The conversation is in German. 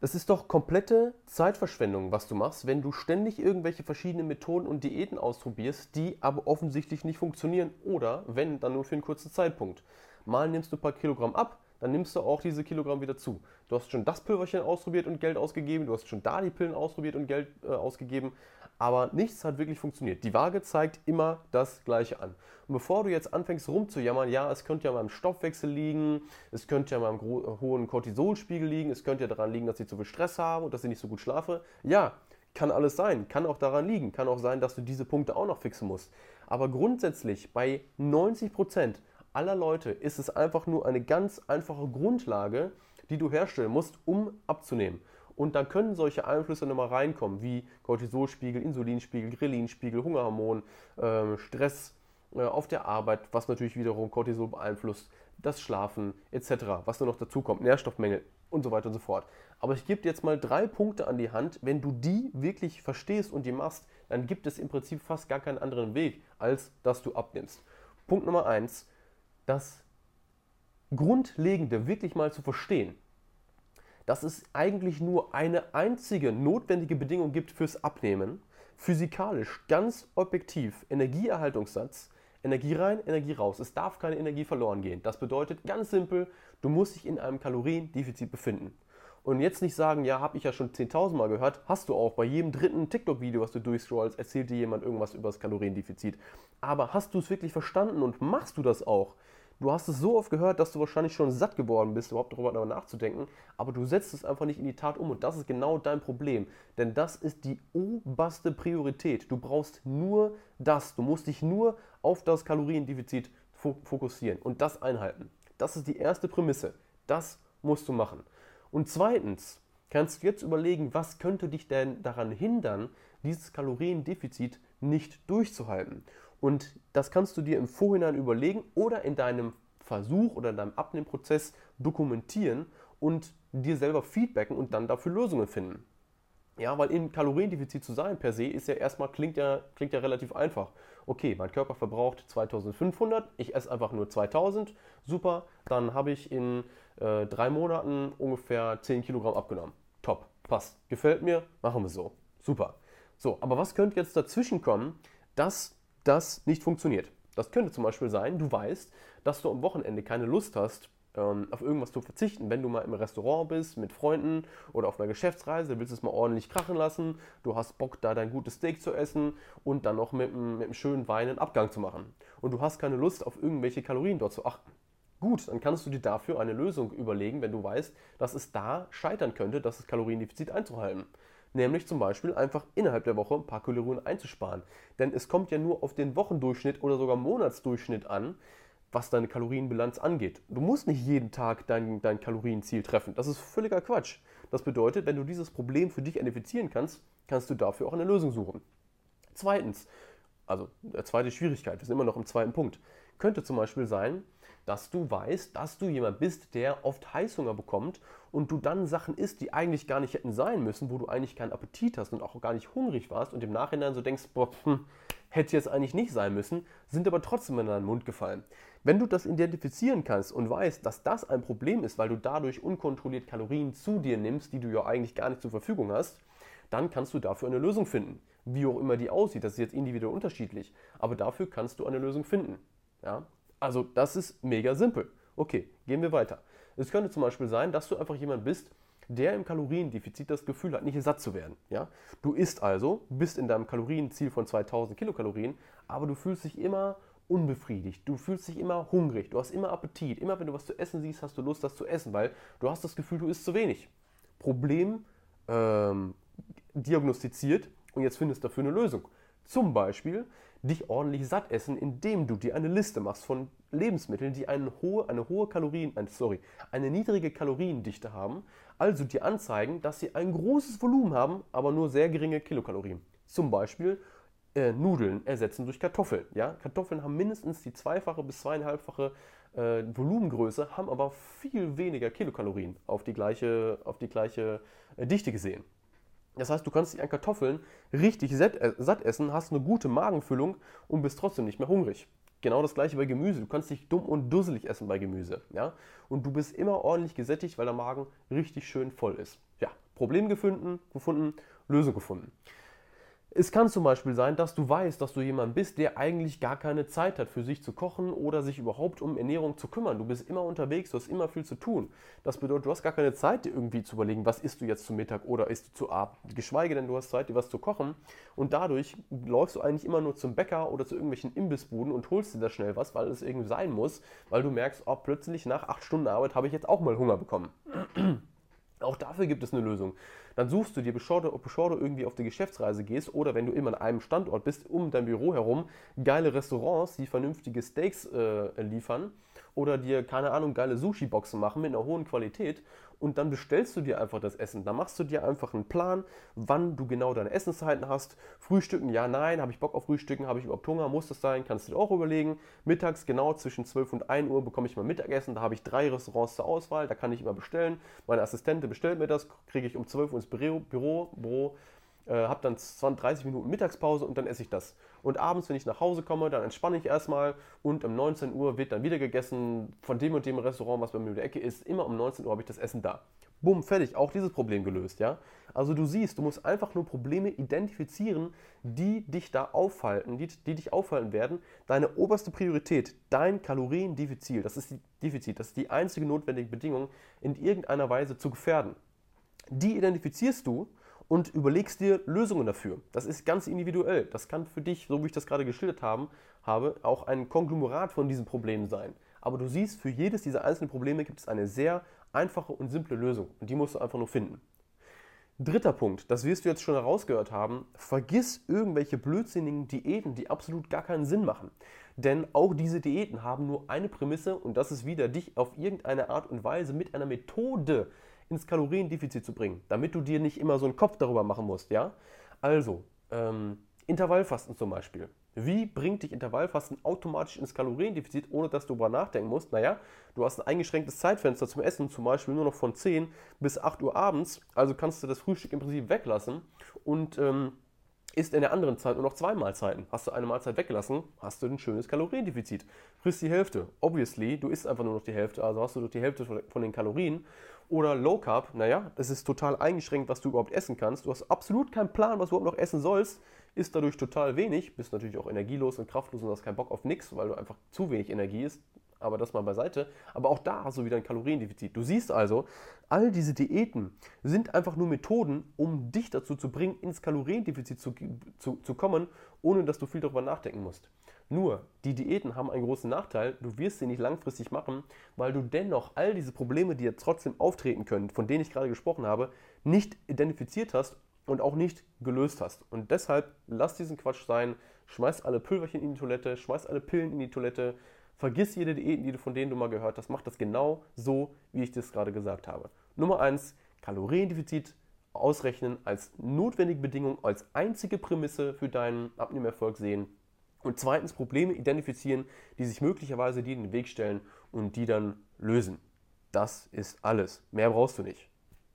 Das ist doch komplette Zeitverschwendung, was du machst, wenn du ständig irgendwelche verschiedenen Methoden und Diäten ausprobierst, die aber offensichtlich nicht funktionieren oder wenn, dann nur für einen kurzen Zeitpunkt. Mal nimmst du ein paar Kilogramm ab, dann nimmst du auch diese Kilogramm wieder zu. Du hast schon das Pülverchen ausprobiert und Geld ausgegeben, du hast schon da die Pillen ausprobiert und Geld äh, ausgegeben, aber nichts hat wirklich funktioniert. Die Waage zeigt immer das Gleiche an. Und bevor du jetzt anfängst rumzujammern, ja, es könnte ja mal am Stoffwechsel liegen, es könnte ja mal am hohen Cortisolspiegel liegen, es könnte ja daran liegen, dass ich zu viel Stress habe und dass ich nicht so gut schlafe. Ja, kann alles sein, kann auch daran liegen, kann auch sein, dass du diese Punkte auch noch fixen musst. Aber grundsätzlich bei 90 Prozent aller Leute ist es einfach nur eine ganz einfache Grundlage, die du herstellen musst, um abzunehmen. Und dann können solche Einflüsse nochmal reinkommen, wie Cortisolspiegel, Insulinspiegel, Ghrellinspiegel, Hungerhormon, äh, Stress äh, auf der Arbeit, was natürlich wiederum Cortisol beeinflusst, das Schlafen etc., was nur noch dazu kommt, Nährstoffmängel und so weiter und so fort. Aber ich gebe dir jetzt mal drei Punkte an die Hand. Wenn du die wirklich verstehst und die machst, dann gibt es im Prinzip fast gar keinen anderen Weg, als dass du abnimmst. Punkt Nummer eins, das Grundlegende wirklich mal zu verstehen, dass es eigentlich nur eine einzige notwendige Bedingung gibt fürs Abnehmen, physikalisch, ganz objektiv, Energieerhaltungssatz, Energie rein, Energie raus. Es darf keine Energie verloren gehen. Das bedeutet ganz simpel, du musst dich in einem Kaloriendefizit befinden. Und jetzt nicht sagen, ja, habe ich ja schon 10.000 Mal gehört, hast du auch. Bei jedem dritten TikTok-Video, was du durchscrollst, erzählt dir jemand irgendwas über das Kaloriendefizit. Aber hast du es wirklich verstanden und machst du das auch? Du hast es so oft gehört, dass du wahrscheinlich schon satt geworden bist, überhaupt darüber nachzudenken, aber du setzt es einfach nicht in die Tat um und das ist genau dein Problem. Denn das ist die oberste Priorität. Du brauchst nur das. Du musst dich nur auf das Kaloriendefizit fokussieren und das einhalten. Das ist die erste Prämisse. Das musst du machen. Und zweitens kannst du jetzt überlegen, was könnte dich denn daran hindern, dieses Kaloriendefizit nicht durchzuhalten. Und das kannst du dir im Vorhinein überlegen oder in deinem Versuch oder in deinem Abnehmprozess dokumentieren und dir selber feedbacken und dann dafür Lösungen finden. Ja, weil im Kaloriendefizit zu sein per se ist ja erstmal, klingt ja, klingt ja relativ einfach. Okay, mein Körper verbraucht 2500, ich esse einfach nur 2000, super, dann habe ich in äh, drei Monaten ungefähr 10 Kilogramm abgenommen. Top, passt, gefällt mir, machen wir so, super. So, aber was könnte jetzt dazwischen kommen, dass das nicht funktioniert. Das könnte zum Beispiel sein, du weißt, dass du am Wochenende keine Lust hast, ähm, auf irgendwas zu verzichten. Wenn du mal im Restaurant bist mit Freunden oder auf einer Geschäftsreise, willst du es mal ordentlich krachen lassen, du hast Bock, da dein gutes Steak zu essen und dann noch mit, mit einem schönen Wein einen Abgang zu machen. Und du hast keine Lust, auf irgendwelche Kalorien dort zu achten. Gut, dann kannst du dir dafür eine Lösung überlegen, wenn du weißt, dass es da scheitern könnte, das Kaloriendefizit einzuhalten nämlich zum Beispiel einfach innerhalb der Woche ein paar Kalorien einzusparen. Denn es kommt ja nur auf den Wochendurchschnitt oder sogar Monatsdurchschnitt an, was deine Kalorienbilanz angeht. Du musst nicht jeden Tag dein, dein Kalorienziel treffen. Das ist völliger Quatsch. Das bedeutet, wenn du dieses Problem für dich identifizieren kannst, kannst du dafür auch eine Lösung suchen. Zweitens, also der zweite Schwierigkeit, wir sind immer noch im zweiten Punkt, könnte zum Beispiel sein, dass du weißt, dass du jemand bist, der oft Heißhunger bekommt und du dann Sachen isst, die eigentlich gar nicht hätten sein müssen, wo du eigentlich keinen Appetit hast und auch gar nicht hungrig warst und im Nachhinein so denkst, boah, hm, hätte jetzt eigentlich nicht sein müssen, sind aber trotzdem in deinen Mund gefallen. Wenn du das identifizieren kannst und weißt, dass das ein Problem ist, weil du dadurch unkontrolliert Kalorien zu dir nimmst, die du ja eigentlich gar nicht zur Verfügung hast, dann kannst du dafür eine Lösung finden. Wie auch immer die aussieht, das ist jetzt individuell unterschiedlich, aber dafür kannst du eine Lösung finden. Ja? Also das ist mega simpel. Okay, gehen wir weiter. Es könnte zum Beispiel sein, dass du einfach jemand bist, der im Kaloriendefizit das Gefühl hat, nicht satt zu werden. Ja? Du isst also, bist in deinem Kalorienziel von 2000 Kilokalorien, aber du fühlst dich immer unbefriedigt, du fühlst dich immer hungrig, du hast immer Appetit. Immer wenn du was zu essen siehst, hast du Lust, das zu essen, weil du hast das Gefühl, du isst zu wenig. Problem ähm, diagnostiziert und jetzt findest du dafür eine Lösung. Zum Beispiel dich ordentlich satt essen, indem du dir eine Liste machst von Lebensmitteln, die eine hohe, eine hohe Kalorien, sorry, eine niedrige Kaloriendichte haben, also dir anzeigen, dass sie ein großes Volumen haben, aber nur sehr geringe Kilokalorien. Zum Beispiel äh, Nudeln ersetzen durch Kartoffeln. Ja? Kartoffeln haben mindestens die zweifache bis zweieinhalbfache äh, Volumengröße, haben aber viel weniger Kilokalorien auf die gleiche, auf die gleiche äh, Dichte gesehen. Das heißt, du kannst dich an Kartoffeln richtig äh, satt essen, hast eine gute Magenfüllung und bist trotzdem nicht mehr hungrig. Genau das gleiche bei Gemüse. Du kannst dich dumm und dusselig essen bei Gemüse. Ja? Und du bist immer ordentlich gesättigt, weil der Magen richtig schön voll ist. Ja, Problem gefunden, gefunden Lösung gefunden. Es kann zum Beispiel sein, dass du weißt, dass du jemand bist, der eigentlich gar keine Zeit hat, für sich zu kochen oder sich überhaupt um Ernährung zu kümmern. Du bist immer unterwegs, du hast immer viel zu tun. Das bedeutet, du hast gar keine Zeit, dir irgendwie zu überlegen, was isst du jetzt zu Mittag oder isst du zu Abend. Geschweige denn, du hast Zeit, dir was zu kochen. Und dadurch läufst du eigentlich immer nur zum Bäcker oder zu irgendwelchen Imbissbuden und holst dir da schnell was, weil es irgendwie sein muss, weil du merkst, oh, plötzlich nach acht Stunden Arbeit habe ich jetzt auch mal Hunger bekommen. Auch dafür gibt es eine Lösung. Dann suchst du dir, bevor du, bevor du irgendwie auf die Geschäftsreise gehst oder wenn du immer an einem Standort bist, um dein Büro herum, geile Restaurants, die vernünftige Steaks äh, liefern oder dir, keine Ahnung, geile Sushi-Boxen machen mit einer hohen Qualität und dann bestellst du dir einfach das Essen. Da machst du dir einfach einen Plan, wann du genau deine Essenszeiten hast. Frühstücken, ja, nein, habe ich Bock auf Frühstücken, habe ich überhaupt Hunger, muss das sein, kannst du dir auch überlegen. Mittags genau zwischen 12 und 1 Uhr bekomme ich mein Mittagessen, da habe ich drei Restaurants zur Auswahl, da kann ich immer bestellen. Meine Assistentin bestellt mir das, kriege ich um 12 Uhr ins Büro, Büro, Büro äh, habe dann 20, 30 Minuten Mittagspause und dann esse ich das. Und abends, wenn ich nach Hause komme, dann entspanne ich erstmal und um 19 Uhr wird dann wieder gegessen von dem und dem Restaurant, was bei mir in der Ecke ist. Immer um 19 Uhr habe ich das Essen da. Bumm, fertig, auch dieses Problem gelöst, ja? Also du siehst, du musst einfach nur Probleme identifizieren, die dich da aufhalten, die, die dich aufhalten werden. Deine oberste Priorität, dein Kaloriendefizit, das ist die Defizit, das ist die einzige notwendige Bedingung, in irgendeiner Weise zu gefährden. Die identifizierst du und überlegst dir Lösungen dafür. Das ist ganz individuell. Das kann für dich, so wie ich das gerade geschildert haben, habe, auch ein Konglomerat von diesen Problemen sein. Aber du siehst, für jedes dieser einzelnen Probleme gibt es eine sehr einfache und simple Lösung. Und die musst du einfach nur finden. Dritter Punkt, das wirst du jetzt schon herausgehört haben, vergiss irgendwelche blödsinnigen Diäten, die absolut gar keinen Sinn machen. Denn auch diese Diäten haben nur eine Prämisse und das ist wieder, dich auf irgendeine Art und Weise mit einer Methode ins Kaloriendefizit zu bringen, damit du dir nicht immer so einen Kopf darüber machen musst, ja? Also, ähm, Intervallfasten zum Beispiel. Wie bringt dich Intervallfasten automatisch ins Kaloriendefizit, ohne dass du darüber nachdenken musst? Naja, du hast ein eingeschränktes Zeitfenster zum Essen, zum Beispiel nur noch von 10 bis 8 Uhr abends, also kannst du das Frühstück im Prinzip weglassen und ähm, isst in der anderen Zeit nur noch zwei Mahlzeiten. Hast du eine Mahlzeit weggelassen, hast du ein schönes Kaloriendefizit. Frisst die Hälfte. Obviously, du isst einfach nur noch die Hälfte, also hast du nur die Hälfte von den Kalorien. Oder Low Carb, naja, das ist total eingeschränkt, was du überhaupt essen kannst. Du hast absolut keinen Plan, was du überhaupt noch essen sollst. Isst dadurch total wenig, bist natürlich auch energielos und kraftlos und hast keinen Bock auf nichts, weil du einfach zu wenig Energie isst aber das mal beiseite. Aber auch da hast du wieder ein Kaloriendefizit. Du siehst also, all diese Diäten sind einfach nur Methoden, um dich dazu zu bringen, ins Kaloriendefizit zu, zu, zu kommen, ohne dass du viel darüber nachdenken musst. Nur, die Diäten haben einen großen Nachteil, du wirst sie nicht langfristig machen, weil du dennoch all diese Probleme, die jetzt trotzdem auftreten können, von denen ich gerade gesprochen habe, nicht identifiziert hast und auch nicht gelöst hast. Und deshalb lass diesen Quatsch sein, schmeiß alle Pülverchen in die Toilette, schmeiß alle Pillen in die Toilette, Vergiss jede Diät, die du, von denen du mal gehört hast. Mach das genau so, wie ich das gerade gesagt habe. Nummer 1, Kaloriendefizit ausrechnen als notwendige Bedingung, als einzige Prämisse für deinen Abnehmerfolg sehen. Und zweitens Probleme identifizieren, die sich möglicherweise dir in den Weg stellen und die dann lösen. Das ist alles. Mehr brauchst du nicht.